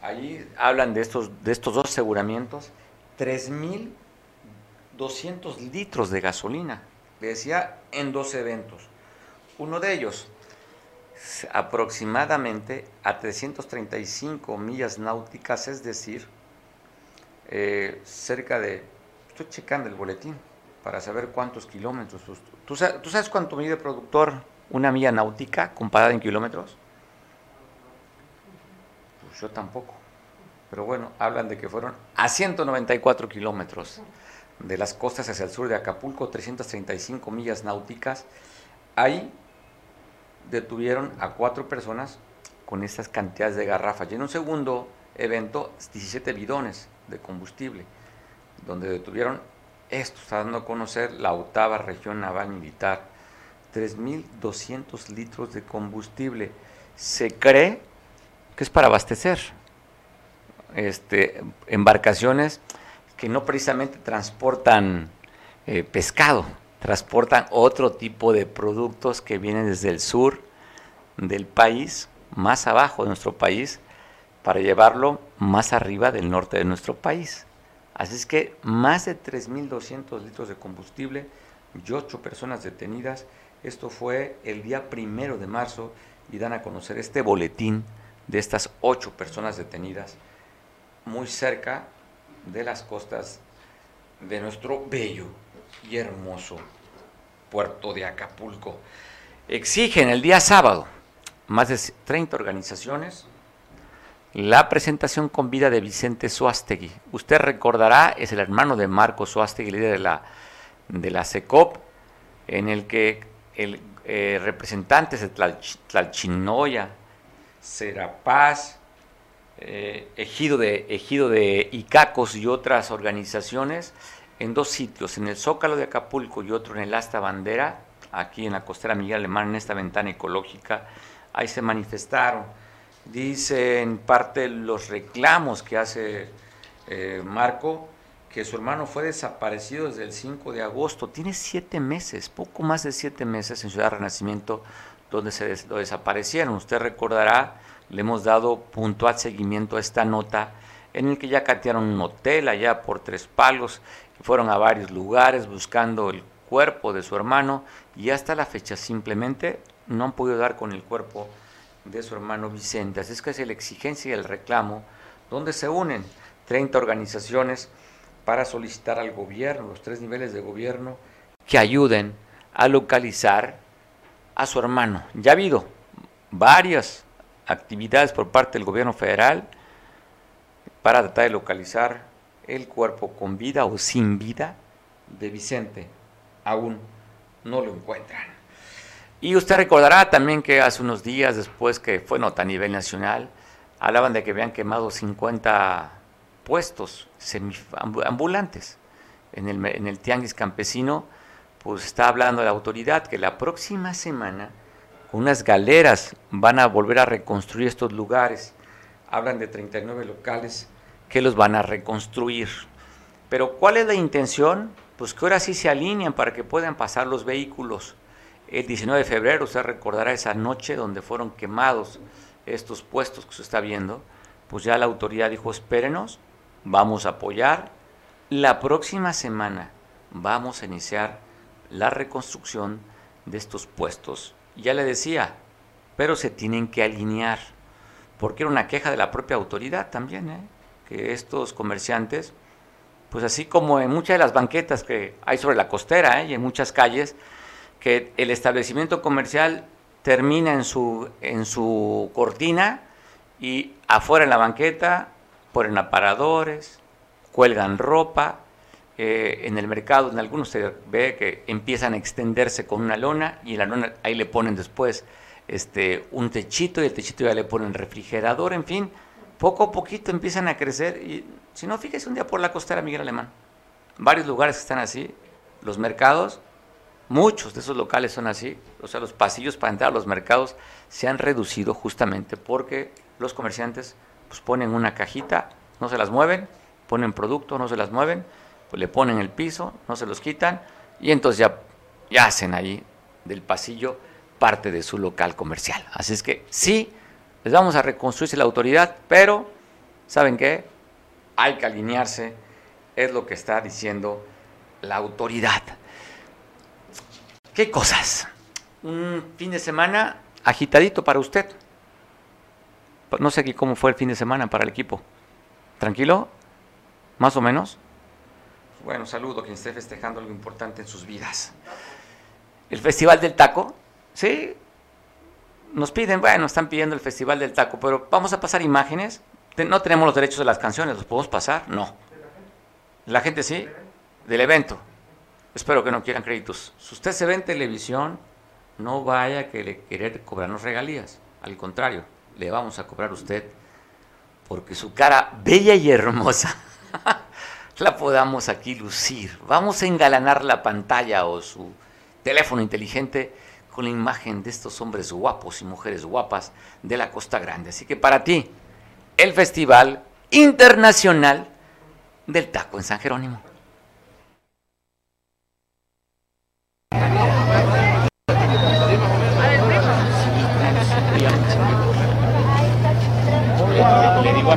Allí hablan de estos, de estos dos aseguramientos, 3.200 litros de gasolina, le decía, en dos eventos. Uno de ellos, aproximadamente a 335 millas náuticas, es decir, eh, cerca de, estoy checando el boletín para saber cuántos kilómetros. ¿Tú sabes, ¿Tú sabes cuánto mide productor una milla náutica comparada en kilómetros? Pues yo tampoco. Pero bueno, hablan de que fueron a 194 kilómetros de las costas hacia el sur de Acapulco, 335 millas náuticas. Ahí detuvieron a cuatro personas con estas cantidades de garrafas. Y en un segundo evento, 17 bidones de combustible, donde detuvieron esto, está dando a conocer la octava región naval militar, 3.200 litros de combustible. Se cree que es para abastecer este, embarcaciones que no precisamente transportan eh, pescado, transportan otro tipo de productos que vienen desde el sur del país, más abajo de nuestro país, para llevarlo más arriba del norte de nuestro país. Así es que más de 3.200 litros de combustible y ocho personas detenidas. Esto fue el día primero de marzo y dan a conocer este boletín de estas ocho personas detenidas muy cerca de las costas de nuestro bello y hermoso puerto de Acapulco. Exigen el día sábado más de 30 organizaciones la presentación con vida de Vicente Suástegui. Usted recordará, es el hermano de Marco Suástegui, líder de la, de la CECOP, en el que el eh, representantes de Tlalchinoya, Serapaz, eh, Ejido, de, Ejido de Icacos y otras organizaciones en dos sitios, en el Zócalo de Acapulco y otro en el Asta Bandera, aquí en la costera Miguel Alemán, en esta ventana ecológica, ahí se manifestaron. Dice en parte los reclamos que hace eh, Marco, que su hermano fue desaparecido desde el 5 de agosto. Tiene siete meses, poco más de siete meses en Ciudad Renacimiento, donde se lo desaparecieron. Usted recordará, le hemos dado puntual seguimiento a esta nota en el que ya catearon un hotel allá por tres palos, fueron a varios lugares buscando el cuerpo de su hermano y hasta la fecha simplemente no han podido dar con el cuerpo de su hermano Vicente. Así es que es la exigencia y el reclamo donde se unen 30 organizaciones para solicitar al gobierno, los tres niveles de gobierno, que ayuden a localizar a su hermano. Ya ha habido varias actividades por parte del gobierno federal para tratar de localizar el cuerpo con vida o sin vida de Vicente. Aún no lo encuentran. Y usted recordará también que hace unos días después que fue nota a nivel nacional, hablaban de que habían quemado 50 puestos ambulantes en el, en el tianguis campesino, pues está hablando la autoridad que la próxima semana unas galeras van a volver a reconstruir estos lugares. Hablan de 39 locales que los van a reconstruir. Pero ¿cuál es la intención? Pues que ahora sí se alinean para que puedan pasar los vehículos el 19 de febrero, usted recordará esa noche donde fueron quemados estos puestos que se está viendo, pues ya la autoridad dijo, espérenos, vamos a apoyar. La próxima semana vamos a iniciar la reconstrucción de estos puestos. Ya le decía, pero se tienen que alinear, porque era una queja de la propia autoridad también, ¿eh? Que estos comerciantes, pues así como en muchas de las banquetas que hay sobre la costera ¿eh? y en muchas calles, que el establecimiento comercial termina en su, en su cortina y afuera en la banqueta ponen aparadores, cuelgan ropa, eh, en el mercado, en algunos se ve que empiezan a extenderse con una lona y en la lona ahí le ponen después este, un techito y el techito ya le ponen refrigerador, en fin, poco a poquito empiezan a crecer y si no, fíjese un día por la costera Miguel Alemán, varios lugares están así, los mercados, muchos de esos locales son así, o sea, los pasillos para entrar a los mercados se han reducido justamente porque los comerciantes pues ponen una cajita, no se las mueven, ponen producto, no se las mueven, pues le ponen el piso, no se los quitan y entonces ya, ya hacen ahí del pasillo parte de su local comercial. Así es que sí, les vamos a reconstruirse la autoridad, pero ¿saben qué? Hay que alinearse, es lo que está diciendo la autoridad. ¿Qué cosas? Un fin de semana agitadito para usted. No sé aquí cómo fue el fin de semana para el equipo. ¿Tranquilo? ¿Más o menos? Bueno, saludo a quien esté festejando algo importante en sus vidas. El Festival del Taco, sí, nos piden, bueno, están pidiendo el Festival del Taco, pero vamos a pasar imágenes. No tenemos los derechos de las canciones, ¿los podemos pasar? No. La gente sí, del evento. Espero que no quieran créditos. Si usted se ve en televisión, no vaya a querer cobrarnos regalías. Al contrario, le vamos a cobrar a usted porque su cara bella y hermosa la podamos aquí lucir. Vamos a engalanar la pantalla o su teléfono inteligente con la imagen de estos hombres guapos y mujeres guapas de la Costa Grande. Así que para ti, el Festival Internacional del Taco en San Jerónimo. Le digo a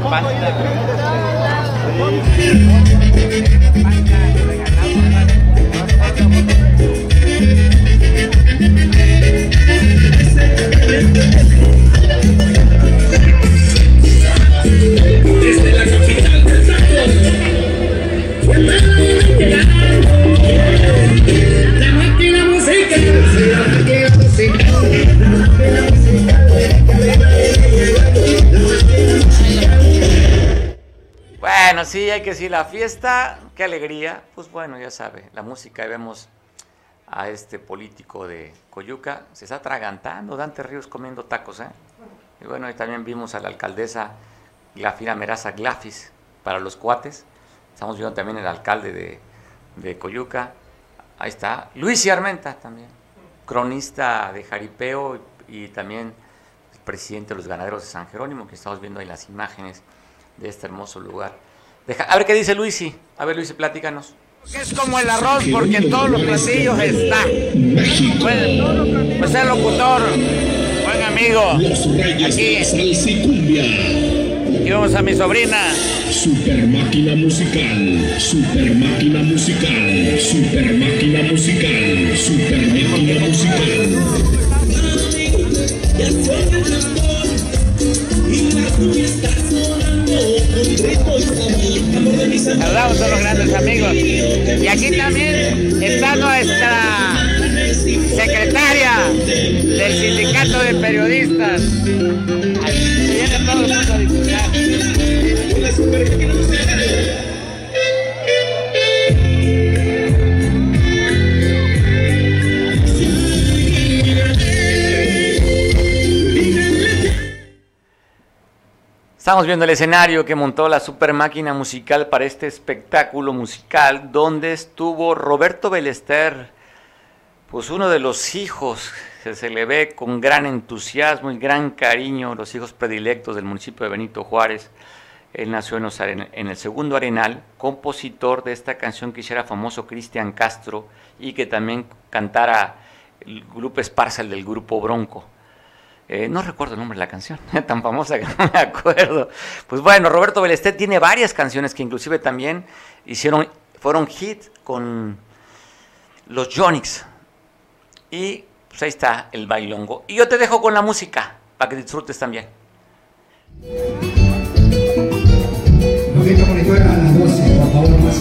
Bueno, sí, hay que decir, la fiesta, qué alegría. Pues bueno, ya sabe, la música, y vemos a este político de Coyuca, se está atragantando, Dante Ríos comiendo tacos, ¿eh? Y bueno, y también vimos a la alcaldesa Glafira Meraza Glafis para los cuates. Estamos viendo también el alcalde de, de Coyuca. Ahí está. Luis y Armenta también, cronista de Jaripeo y, también presidente de los ganaderos de San Jerónimo, que estamos viendo ahí las imágenes de este hermoso lugar. Deja, a ver qué dice Luisi. A ver, Luisi, platícanos. Es como el arroz porque en todos los platillos está. Pues, pues el locutor, buen amigo. Cumbia. Y vamos a mi sobrina. Super máquina musical, super máquina musical, super máquina musical, super máquina musical. Saludamos a los grandes amigos. Y aquí también está nuestra secretaria del sindicato de periodistas. Mundo Estamos viendo el escenario que montó la super máquina musical para este espectáculo musical, donde estuvo Roberto Belester, pues uno de los hijos que se le ve con gran entusiasmo y gran cariño, los hijos predilectos del municipio de Benito Juárez. Él nació en, el segundo Arenal, compositor de esta canción que hiciera famoso Cristian Castro y que también cantara el grupo Esparza, el del grupo Bronco. Eh, no recuerdo el nombre de la canción, tan famosa que no me acuerdo. Pues bueno, Roberto Belesté tiene varias canciones que inclusive también hicieron, fueron hit con, los Jonix. Y pues ahí está el bailongo. Y yo te dejo con la música para que disfrutes también. Novita monitor a las 12, por favor, más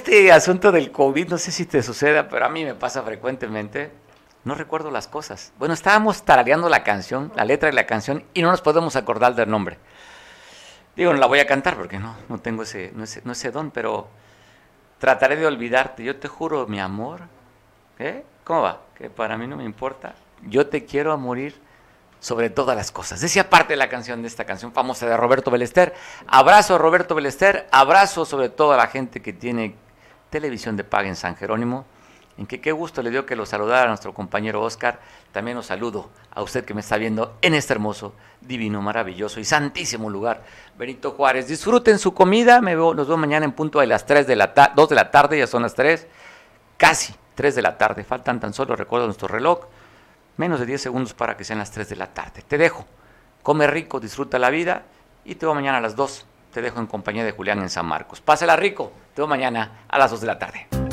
este asunto del COVID, no sé si te suceda, pero a mí me pasa frecuentemente. No recuerdo las cosas. Bueno, estábamos tarareando la canción, la letra de la canción, y no nos podemos acordar del nombre. Digo, no la voy a cantar porque no, no tengo ese, no ese, don, pero trataré de olvidarte. Yo te juro, mi amor, ¿eh? ¿Cómo va? Que para mí no me importa. Yo te quiero a morir sobre todas las cosas. Decía parte de la canción de esta canción famosa de Roberto Belester. Abrazo a Roberto Belester, abrazo sobre todo a la gente que tiene televisión de paga en San Jerónimo. En que qué gusto le dio que lo saludara a nuestro compañero Oscar. También los saludo a usted que me está viendo en este hermoso, divino, maravilloso y santísimo lugar. Benito Juárez, disfruten su comida. Me veo, nos vemos mañana en punto de las 3 de la 2 de la tarde, ya son las 3, casi 3 de la tarde. Faltan tan solo, recuerdo nuestro reloj, menos de 10 segundos para que sean las 3 de la tarde. Te dejo, come rico, disfruta la vida y te veo mañana a las 2. Te dejo en compañía de Julián en San Marcos. Pásala rico, te veo mañana a las 2 de la tarde.